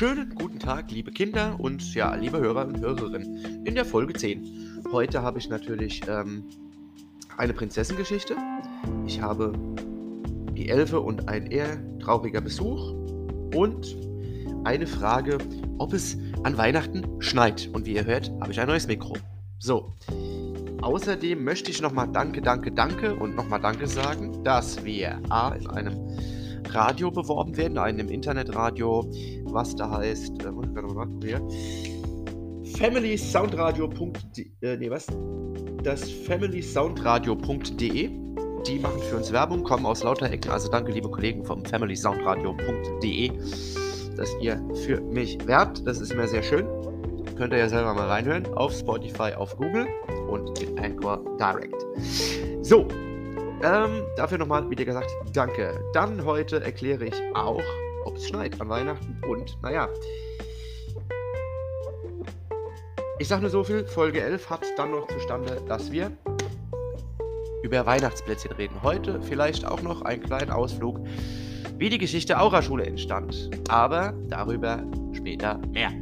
Schönen guten Tag, liebe Kinder und ja, liebe Hörer und Hörerinnen. In der Folge 10. Heute habe ich natürlich ähm, eine Prinzessengeschichte. Ich habe die Elfe und ein eher trauriger Besuch und eine Frage, ob es an Weihnachten schneit. Und wie ihr hört, habe ich ein neues Mikro. So. Außerdem möchte ich nochmal Danke, Danke, Danke und nochmal Danke sagen, dass wir A in einem Radio beworben werden, einem Internetradio, was da heißt, äh, muss mal hier. FamilySoundradio.de, äh, nee, was? Das FamilySoundradio.de. Die machen für uns Werbung, kommen aus lauter Ecken. Also danke, liebe Kollegen vom FamilySoundradio.de, dass ihr für mich werbt. Das ist mir sehr schön. Könnt ihr ja selber mal reinhören. Auf Spotify, auf Google und in Anchor Direct. So, ähm, dafür nochmal, wie dir gesagt, danke. Dann heute erkläre ich auch, ob es schneit an Weihnachten und, naja. Ich sag nur so viel, Folge 11 hat dann noch zustande, dass wir über Weihnachtsplätzchen reden. Heute vielleicht auch noch einen kleinen Ausflug, wie die Geschichte Aura-Schule entstand. Aber darüber später mehr.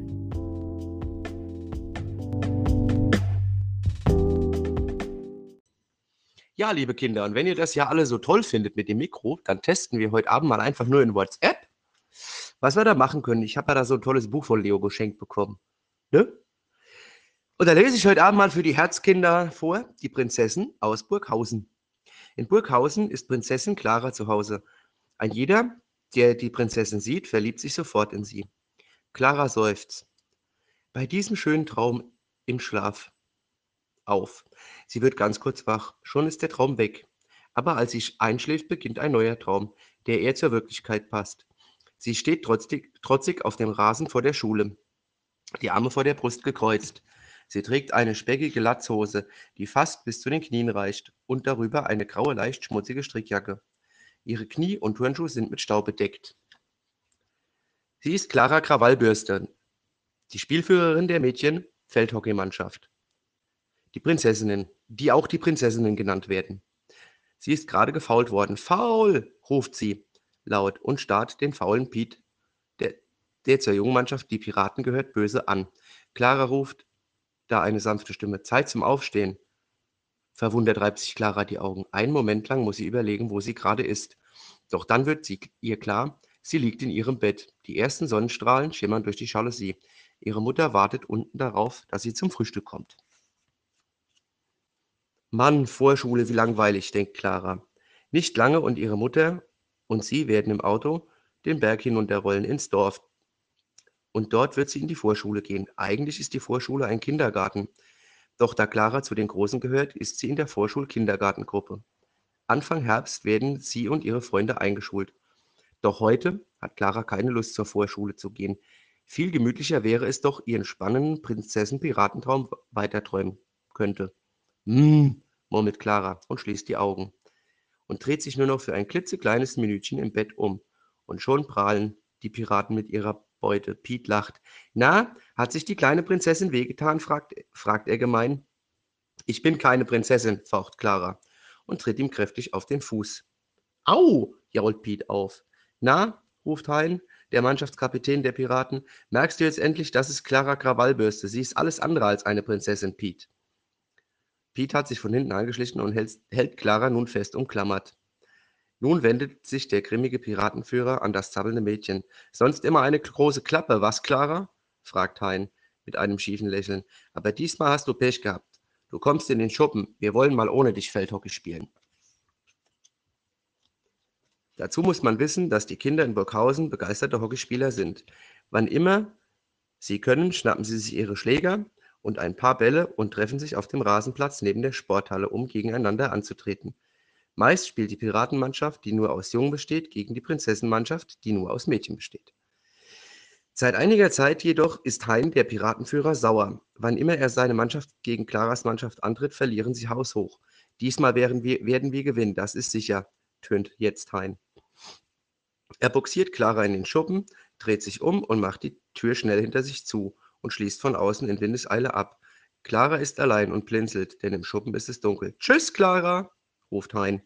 Ja, liebe Kinder, und wenn ihr das ja alle so toll findet mit dem Mikro, dann testen wir heute Abend mal einfach nur in WhatsApp, was wir da machen können. Ich habe ja da so ein tolles Buch von Leo geschenkt bekommen. Ne? Und da lese ich heute Abend mal für die Herzkinder vor, die Prinzessin aus Burghausen. In Burghausen ist Prinzessin Clara zu Hause. Ein jeder, der die Prinzessin sieht, verliebt sich sofort in sie. Clara seufzt. Bei diesem schönen Traum im Schlaf auf. Sie wird ganz kurz wach. Schon ist der Traum weg. Aber als sie einschläft, beginnt ein neuer Traum, der eher zur Wirklichkeit passt. Sie steht trotzig, trotzig auf dem Rasen vor der Schule, die Arme vor der Brust gekreuzt. Sie trägt eine speckige Latzhose, die fast bis zu den Knien reicht, und darüber eine graue, leicht schmutzige Strickjacke. Ihre Knie und Turnschuhe sind mit Staub bedeckt. Sie ist Clara Krawallbürste, die Spielführerin der Mädchen Feldhockeymannschaft. Die Prinzessinnen, die auch die Prinzessinnen genannt werden. Sie ist gerade gefault worden. Faul! ruft sie laut und starrt den faulen Piet, der, der zur jungen Mannschaft die Piraten gehört, böse an. Clara ruft, da eine sanfte Stimme, Zeit zum Aufstehen. Verwundert reibt sich Clara die Augen. Einen Moment lang muss sie überlegen, wo sie gerade ist. Doch dann wird sie, ihr klar, sie liegt in ihrem Bett. Die ersten Sonnenstrahlen schimmern durch die Jalousie. Ihre Mutter wartet unten darauf, dass sie zum Frühstück kommt. Mann, Vorschule, wie langweilig, denkt Clara. Nicht lange und ihre Mutter und sie werden im Auto den Berg hinunterrollen ins Dorf. Und dort wird sie in die Vorschule gehen. Eigentlich ist die Vorschule ein Kindergarten. Doch da Clara zu den Großen gehört, ist sie in der Vorschul-Kindergartengruppe. Anfang Herbst werden sie und ihre Freunde eingeschult. Doch heute hat Clara keine Lust zur Vorschule zu gehen. Viel gemütlicher wäre es doch, ihren spannenden Prinzessin-Piratentraum weiterträumen könnte. Hm, murmelt Clara und schließt die Augen und dreht sich nur noch für ein klitzekleines Minütchen im Bett um. Und schon prahlen die Piraten mit ihrer Beute. Piet lacht. Na, hat sich die kleine Prinzessin wehgetan? fragt, fragt er gemein. Ich bin keine Prinzessin, faucht Clara und tritt ihm kräftig auf den Fuß. Au, jault Piet auf. Na, ruft Hein, der Mannschaftskapitän der Piraten, merkst du jetzt endlich, das ist Clara Krawallbürste. Sie ist alles andere als eine Prinzessin, Piet. Pete hat sich von hinten angeschlichen und hält, hält Clara nun fest umklammert. Nun wendet sich der grimmige Piratenführer an das zappelnde Mädchen. Sonst immer eine große Klappe, was, Clara? fragt Hein mit einem schiefen Lächeln. Aber diesmal hast du Pech gehabt. Du kommst in den Schuppen. Wir wollen mal ohne dich Feldhockey spielen. Dazu muss man wissen, dass die Kinder in Burghausen begeisterte Hockeyspieler sind. Wann immer sie können, schnappen sie sich ihre Schläger und ein paar Bälle und treffen sich auf dem Rasenplatz neben der Sporthalle, um gegeneinander anzutreten. Meist spielt die Piratenmannschaft, die nur aus Jungen besteht, gegen die Prinzessenmannschaft, die nur aus Mädchen besteht. Seit einiger Zeit jedoch ist Hein, der Piratenführer, sauer. Wann immer er seine Mannschaft gegen Claras Mannschaft antritt, verlieren sie haushoch. Diesmal werden wir, werden wir gewinnen, das ist sicher, tönt jetzt Hein. Er boxiert Clara in den Schuppen, dreht sich um und macht die Tür schnell hinter sich zu und schließt von außen in Windeseile ab. Clara ist allein und blinzelt, denn im Schuppen ist es dunkel. Tschüss, Clara, ruft Hein.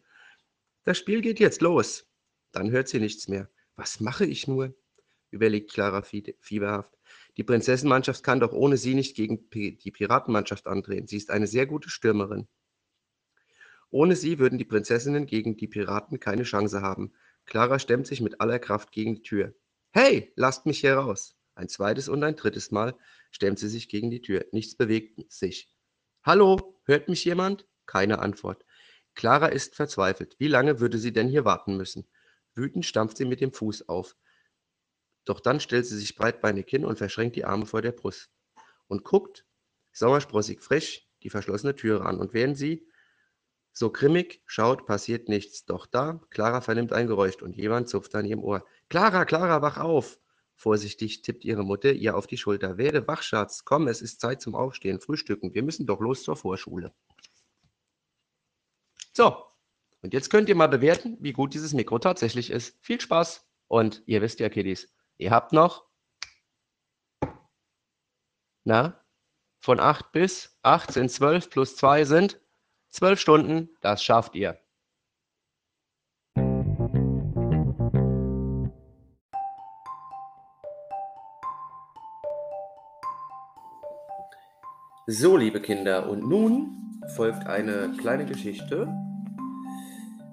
Das Spiel geht jetzt los. Dann hört sie nichts mehr. Was mache ich nur? überlegt Clara fieberhaft. Die Prinzessenmannschaft kann doch ohne sie nicht gegen die Piratenmannschaft antreten. Sie ist eine sehr gute Stürmerin. Ohne sie würden die Prinzessinnen gegen die Piraten keine Chance haben. Clara stemmt sich mit aller Kraft gegen die Tür. Hey, lasst mich hier raus! Ein zweites und ein drittes Mal stemmt sie sich gegen die Tür. Nichts bewegt sich. Hallo, hört mich jemand? Keine Antwort. Clara ist verzweifelt. Wie lange würde sie denn hier warten müssen? Wütend stampft sie mit dem Fuß auf. Doch dann stellt sie sich breitbeinig hin und verschränkt die Arme vor der Brust und guckt sauersprossig frisch die verschlossene Türe an. Und während sie so grimmig schaut, passiert nichts. Doch da, Clara vernimmt ein Geräusch und jemand zupft an ihrem Ohr. Clara, Clara, wach auf! Vorsichtig tippt ihre Mutter ihr auf die Schulter. Werde wach, Schatz. Komm, es ist Zeit zum Aufstehen, Frühstücken. Wir müssen doch los zur Vorschule. So, und jetzt könnt ihr mal bewerten, wie gut dieses Mikro tatsächlich ist. Viel Spaß und ihr wisst ja, Kiddies, ihr habt noch, na, von 8 bis 8 sind 12 plus 2 sind 12 Stunden, das schafft ihr. So, liebe Kinder, und nun folgt eine kleine Geschichte,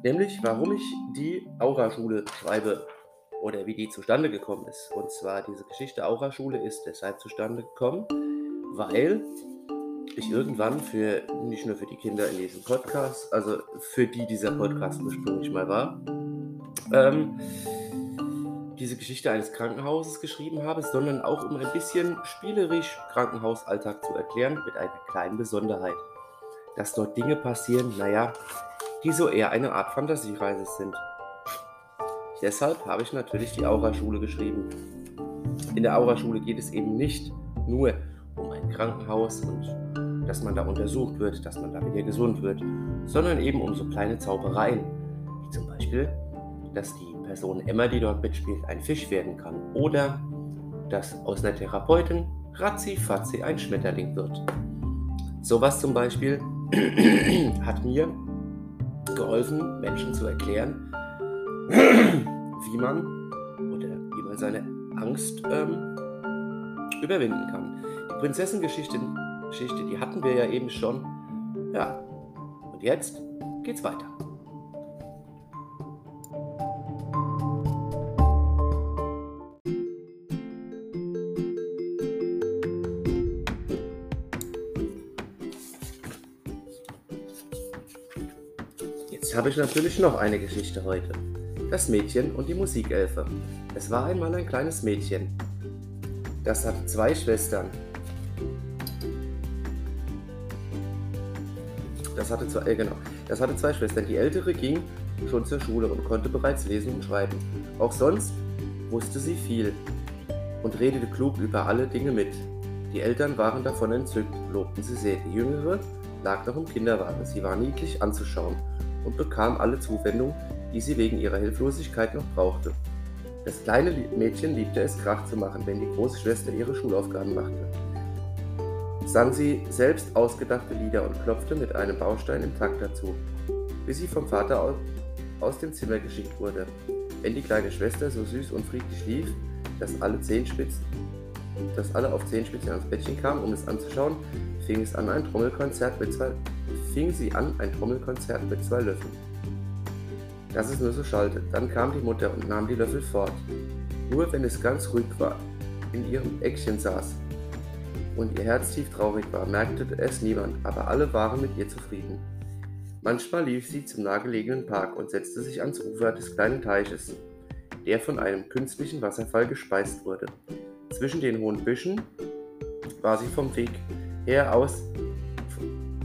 nämlich warum ich die Aura-Schule schreibe oder wie die zustande gekommen ist. Und zwar diese Geschichte Aura-Schule ist deshalb zustande gekommen, weil ich irgendwann für, nicht nur für die Kinder in diesem Podcast, also für die dieser Podcast ursprünglich mal war, ähm, diese Geschichte eines Krankenhauses geschrieben habe, sondern auch um ein bisschen spielerisch Krankenhausalltag zu erklären, mit einer kleinen Besonderheit. Dass dort Dinge passieren, naja, die so eher eine Art Fantasiereise sind. Deshalb habe ich natürlich die Aura-Schule geschrieben. In der Aura-Schule geht es eben nicht nur um ein Krankenhaus und dass man da untersucht wird, dass man da wieder gesund wird, sondern eben um so kleine Zaubereien, wie zum Beispiel, dass die Person Emma, die dort mitspielt, ein Fisch werden kann. Oder dass aus einer Therapeutin ratzi fatzi ein Schmetterling wird. Sowas zum Beispiel hat mir geholfen, Menschen zu erklären, wie man oder wie man seine Angst ähm, überwinden kann. Die Prinzessengeschichte, Geschichte, die hatten wir ja eben schon. Ja, und jetzt geht's weiter. Habe ich natürlich noch eine Geschichte heute. Das Mädchen und die Musikelfe. Es war einmal ein kleines Mädchen. Das hatte zwei Schwestern. Das hatte zwei, äh, genau. Das hatte zwei Schwestern. Die ältere ging schon zur Schule und konnte bereits lesen und schreiben. Auch sonst wusste sie viel und redete klug über alle Dinge mit. Die Eltern waren davon entzückt, lobten sie sehr. Die jüngere lag noch im Kinderwagen. Sie war niedlich anzuschauen und bekam alle Zuwendung, die sie wegen ihrer Hilflosigkeit noch brauchte. Das kleine Mädchen liebte es, Krach zu machen, wenn die große Schwester ihre Schulaufgaben machte. Sang sie selbst ausgedachte Lieder und klopfte mit einem Baustein im Takt dazu, bis sie vom Vater aus dem Zimmer geschickt wurde. Wenn die kleine Schwester so süß und friedlich lief, dass alle Zehenspitzen, dass alle auf Zehenspitzen ans Bettchen kamen, um es anzuschauen, fing es an ein Trommelkonzert mit zwei fing sie an ein Trommelkonzert mit zwei Löffeln. Dass es nur so schallte. Dann kam die Mutter und nahm die Löffel fort. Nur wenn es ganz ruhig war, in ihrem Eckchen saß und ihr Herz tief traurig war, merkte es niemand, aber alle waren mit ihr zufrieden. Manchmal lief sie zum nahegelegenen Park und setzte sich ans Ufer des kleinen Teiches, der von einem künstlichen Wasserfall gespeist wurde. Zwischen den hohen Büschen war sie vom Weg her aus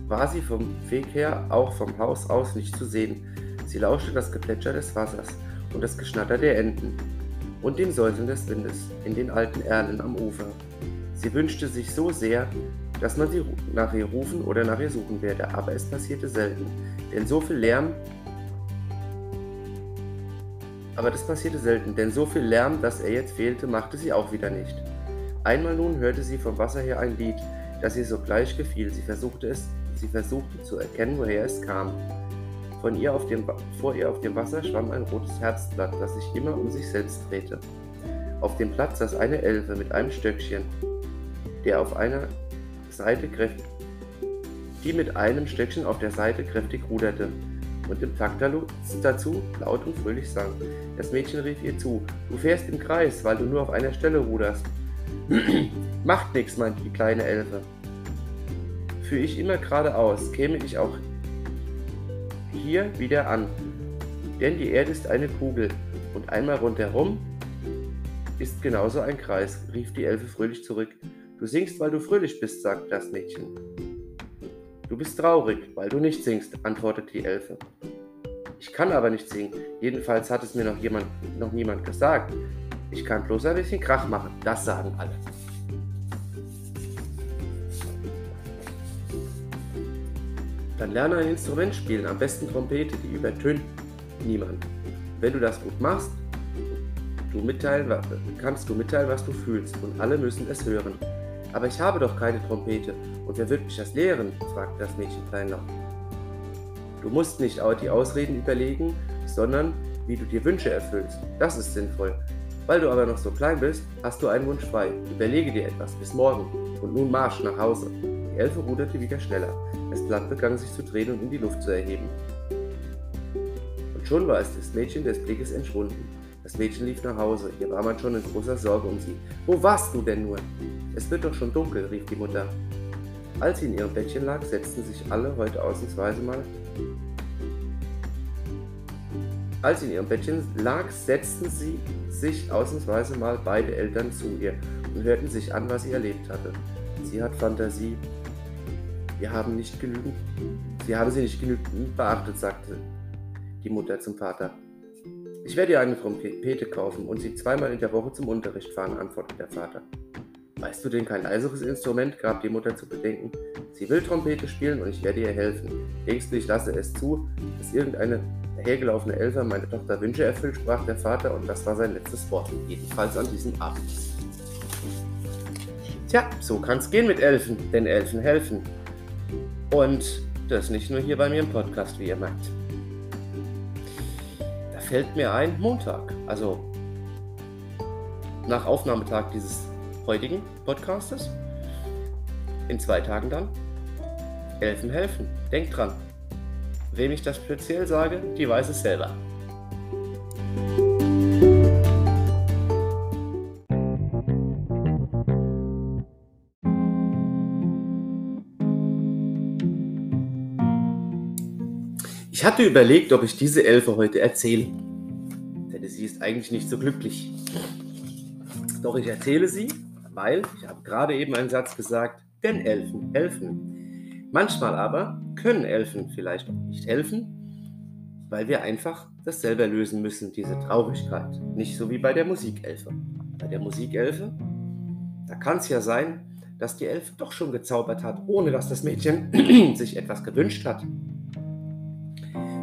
war sie vom Weg her auch vom Haus aus nicht zu sehen. Sie lauschte das Geplätscher des Wassers und das Geschnatter der Enten und dem Säuseln des Windes in den alten Erlen am Ufer. Sie wünschte sich so sehr, dass man sie nach ihr rufen oder nach ihr suchen werde, aber es passierte selten, denn so viel Lärm aber das passierte selten, denn so viel Lärm, dass er jetzt fehlte, machte sie auch wieder nicht. Einmal nun hörte sie vom Wasser her ein Lied, das ihr sogleich gefiel. Sie versuchte es Sie versuchte zu erkennen, woher es kam. Von ihr auf dem, vor ihr auf dem Wasser schwamm ein rotes Herzblatt, das sich immer um sich selbst drehte. auf dem Platz saß eine Elfe mit einem Stöckchen, der auf einer Seite kräftig, die mit einem Stöckchen auf der Seite kräftig ruderte und im Takt dazu laut und fröhlich sang. Das Mädchen rief ihr zu, du fährst im Kreis, weil du nur auf einer Stelle ruderst. Macht nix, meinte die kleine Elfe. Führe ich immer geradeaus, käme ich auch hier wieder an. Denn die Erde ist eine Kugel und einmal rundherum ist genauso ein Kreis, rief die Elfe fröhlich zurück. Du singst, weil du fröhlich bist, sagte das Mädchen. Du bist traurig, weil du nicht singst, antwortete die Elfe. Ich kann aber nicht singen, jedenfalls hat es mir noch, jemand, noch niemand gesagt. Ich kann bloß ein bisschen Krach machen, das sagen alle. Dann lerne ein Instrument spielen, am besten Trompete, die übertönt niemand. Wenn du das gut machst, du mitteilen, kannst du mitteilen, was du fühlst und alle müssen es hören. Aber ich habe doch keine Trompete und wer wird mich das lehren? fragte das Mädchen kleinlaut. Du musst nicht die Ausreden überlegen, sondern wie du dir Wünsche erfüllst. Das ist sinnvoll. Weil du aber noch so klein bist, hast du einen Wunsch frei. Überlege dir etwas bis morgen und nun marsch nach Hause. Die Elfe ruderte wieder schneller. Das Blatt begann sich zu drehen und in die Luft zu erheben. Und schon war es das Mädchen des Blickes entschwunden. Das Mädchen lief nach Hause. Hier war man schon in großer Sorge um sie. Wo warst du denn nur? Es wird doch schon dunkel, rief die Mutter. Als sie in ihrem Bettchen lag, setzten sich alle heute ausnahmsweise mal. Als sie in ihrem Bettchen lag, setzten sie sich ausnahmsweise mal beide Eltern zu ihr und hörten sich an, was sie erlebt hatte. Sie hat Fantasie. Wir haben nicht genügend. Sie haben sie nicht genügend beachtet, sagte die Mutter zum Vater. Ich werde ihr eine Trompete kaufen und sie zweimal in der Woche zum Unterricht fahren, antwortete der Vater. Weißt du denn kein leiseres Instrument? gab die Mutter zu bedenken. Sie will Trompete spielen und ich werde ihr helfen. Denkst du, ich lasse es zu, dass irgendeine hergelaufene Elfer meine Tochter Wünsche erfüllt, sprach der Vater und das war sein letztes Wort, jedenfalls an diesem Abend. Tja, so kann's gehen mit Elfen, denn Elfen helfen. Und das nicht nur hier bei mir im Podcast, wie ihr merkt. Da fällt mir ein Montag, also nach Aufnahmetag dieses heutigen Podcastes. In zwei Tagen dann. Elfen helfen. Denkt dran. Wem ich das speziell sage, die weiß es selber. Ich hatte überlegt, ob ich diese Elfe heute erzähle. Denn sie ist eigentlich nicht so glücklich. Doch ich erzähle sie, weil ich habe gerade eben einen Satz gesagt, denn Elfen helfen. Manchmal aber können Elfen vielleicht auch nicht helfen, weil wir einfach das selber lösen müssen, diese Traurigkeit. Nicht so wie bei der Musikelfe. Bei der Musikelfe, da kann es ja sein, dass die Elfe doch schon gezaubert hat, ohne dass das Mädchen sich etwas gewünscht hat.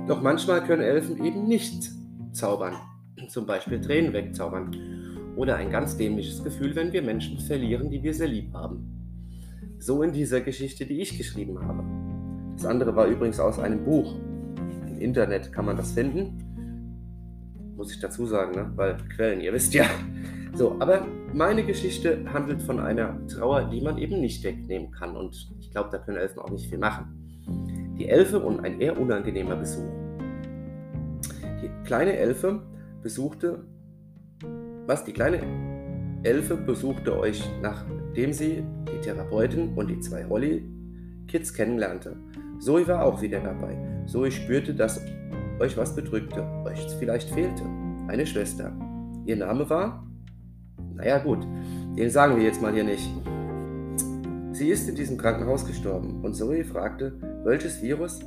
Doch manchmal können Elfen eben nicht zaubern, zum Beispiel Tränen wegzaubern oder ein ganz dämliches Gefühl, wenn wir Menschen verlieren, die wir sehr lieb haben. So in dieser Geschichte, die ich geschrieben habe. Das andere war übrigens aus einem Buch. Im Internet kann man das finden. Muss ich dazu sagen, ne? weil Quellen, ihr wisst ja. So, aber meine Geschichte handelt von einer Trauer, die man eben nicht wegnehmen kann. Und ich glaube, da können Elfen auch nicht viel machen. Die Elfe und ein eher unangenehmer Besuch. Die kleine Elfe besuchte was die kleine Elfe besuchte euch, nachdem sie die Therapeutin und die zwei Holly-Kids kennenlernte. Zoe war auch wieder dabei. Zoe spürte, dass euch was bedrückte, euch vielleicht fehlte. Eine Schwester. Ihr Name war? Naja gut, den sagen wir jetzt mal hier nicht. Sie ist in diesem Krankenhaus gestorben und Zoe fragte, welches Virus?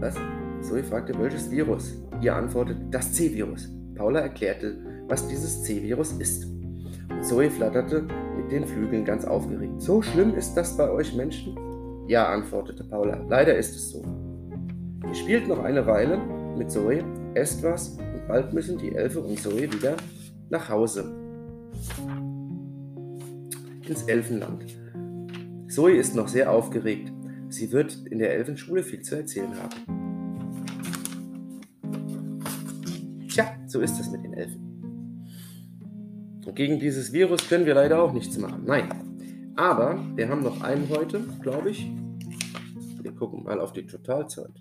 Was? Zoe fragte, welches Virus? Ihr antwortet, das C-Virus. Paula erklärte, was dieses C-Virus ist. Und Zoe flatterte mit den Flügeln ganz aufgeregt. So schlimm ist das bei euch Menschen? Ja, antwortete Paula. Leider ist es so. Ihr spielt noch eine Weile mit Zoe, esst was und bald müssen die Elfe und Zoe wieder nach Hause. Ins Elfenland. Zoe ist noch sehr aufgeregt. Sie wird in der Elfenschule viel zu erzählen haben. Tja, so ist es mit den Elfen. Und gegen dieses Virus können wir leider auch nichts machen. Nein. Aber wir haben noch einen heute, glaube ich. Wir gucken mal auf die Totalzeit.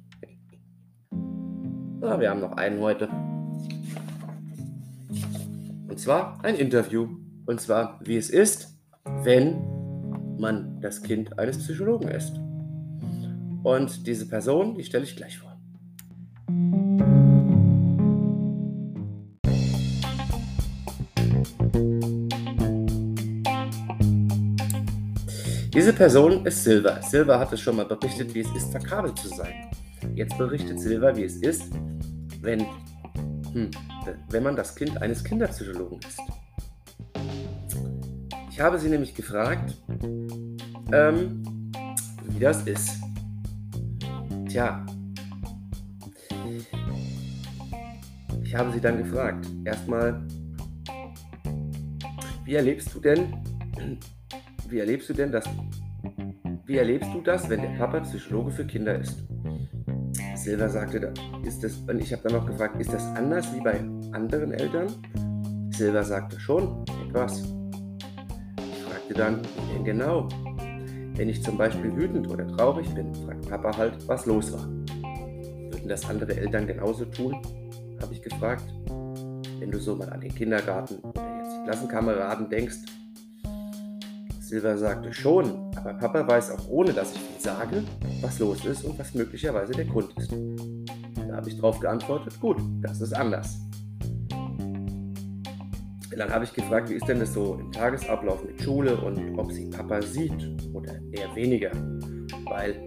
Ja, wir haben noch einen heute. Und zwar ein Interview. Und zwar, wie es ist, wenn man das Kind eines Psychologen ist. Und diese Person, die stelle ich gleich vor. Diese Person ist Silver. Silver hat es schon mal berichtet, wie es ist, verkabelt zu sein. Jetzt berichtet Silver, wie es ist, wenn, hm, wenn man das Kind eines Kinderpsychologen ist. Ich habe sie nämlich gefragt, ähm, wie das ist. Tja, ich habe sie dann gefragt, erstmal, wie erlebst du denn, wie erlebst du denn das, wie erlebst du das, wenn der Papa Psychologe für Kinder ist? Silver sagte, ist das, und ich habe dann noch gefragt, ist das anders wie bei anderen Eltern? Silver sagte schon etwas. Denn genau? Wenn ich zum Beispiel wütend oder traurig bin, fragt Papa halt, was los war. Würden das andere Eltern genauso tun? habe ich gefragt. Wenn du so mal an den Kindergarten oder jetzt die Klassenkameraden denkst. Silver sagte schon, aber Papa weiß auch ohne, dass ich viel sage, was los ist und was möglicherweise der Grund ist. Da habe ich darauf geantwortet, gut, das ist anders. Dann habe ich gefragt, wie ist denn das so im Tagesablauf mit Schule und ob sie Papa sieht oder eher weniger. Weil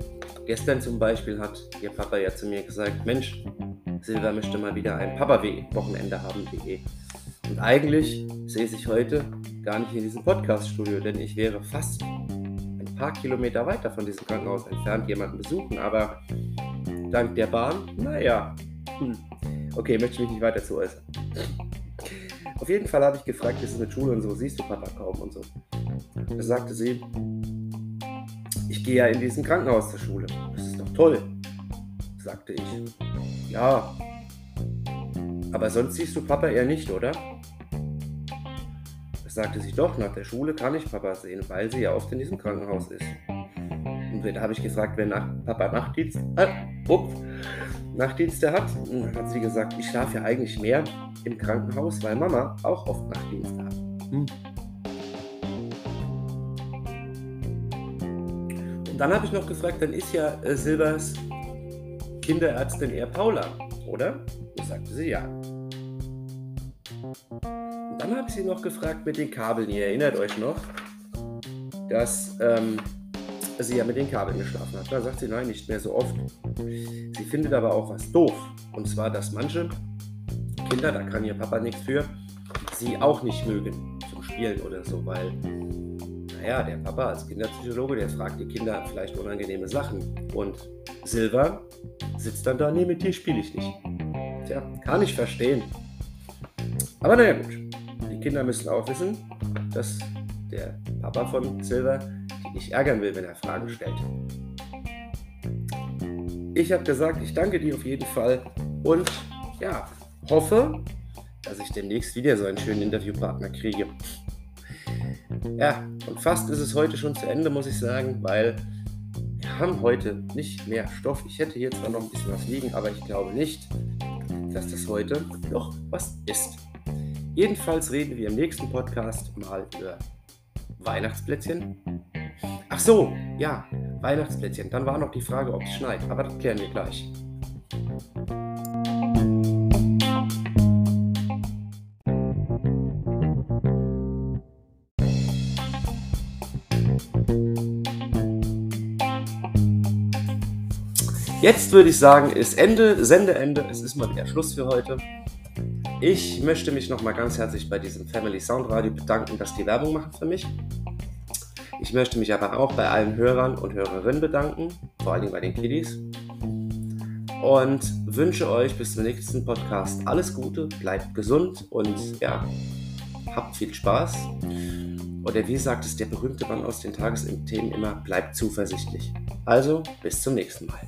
gestern zum Beispiel hat ihr Papa ja zu mir gesagt, Mensch, Silver möchte mal wieder ein Papa-Wochenende haben, wie Und eigentlich sehe ich heute gar nicht in diesem Podcast-Studio, denn ich wäre fast ein paar Kilometer weiter von diesem Krankenhaus entfernt, jemanden besuchen, aber dank der Bahn, naja, hm. okay, möchte ich mich nicht weiter zu äußern. Auf jeden Fall habe ich gefragt, ist es mit Schule und so, siehst du Papa kaum und so. Da sagte sie, ich gehe ja in diesem Krankenhaus zur Schule. Das ist doch toll, sagte ich. Ja, aber sonst siehst du Papa eher nicht, oder? Das sagte sie doch, nach der Schule kann ich Papa sehen, weil sie ja oft in diesem Krankenhaus ist. Und da habe ich gefragt, wer nach, Papa Nachtdienst, äh, up, Nachtdienste hat. Hat sie gesagt, ich schlafe ja eigentlich mehr im Krankenhaus, weil Mama auch oft Nachtdienste hat. Hm. Und dann habe ich noch gefragt, dann ist ja äh, Silvers Kinderärztin eher Paula, oder? Und sagte sie ja. Und dann habe ich sie noch gefragt mit den Kabeln. Ihr erinnert euch noch, dass ähm, sie ja mit den Kabeln geschlafen hat. Da sagt sie, nein, nicht mehr so oft. Sie findet aber auch was doof. Und zwar, dass manche Kinder, da kann ihr Papa nichts für, sie auch nicht mögen zum Spielen oder so, weil, naja, der Papa als Kinderpsychologe, der fragt die Kinder vielleicht unangenehme Sachen. Und Silver sitzt dann da, nee, mit dir spiele ich nicht. Tja, kann ich verstehen. Aber naja, gut. Die Kinder müssen auch wissen, dass der Papa von Silver nicht ärgern will, wenn er Fragen stellt. Ich habe gesagt, ich danke dir auf jeden Fall und ja, hoffe, dass ich demnächst wieder so einen schönen Interviewpartner kriege. Ja, und fast ist es heute schon zu Ende, muss ich sagen, weil haben heute nicht mehr Stoff. Ich hätte hier zwar noch ein bisschen was liegen, aber ich glaube nicht, dass das heute noch was ist. Jedenfalls reden wir im nächsten Podcast mal über Weihnachtsplätzchen. Ach so, ja, Weihnachtsplätzchen. Dann war noch die Frage, ob es schneit, aber das klären wir gleich. Jetzt würde ich sagen, ist Ende, Sendeende. Es ist mal wieder Schluss für heute. Ich möchte mich nochmal ganz herzlich bei diesem Family Sound Radio bedanken, dass die Werbung machen für mich. Ich möchte mich aber auch bei allen Hörern und Hörerinnen bedanken, vor allem bei den Kiddies. Und wünsche euch bis zum nächsten Podcast alles Gute, bleibt gesund und ja, habt viel Spaß. Oder wie sagt es der berühmte Mann aus den Tagesthemen immer, bleibt zuversichtlich. Also, bis zum nächsten Mal.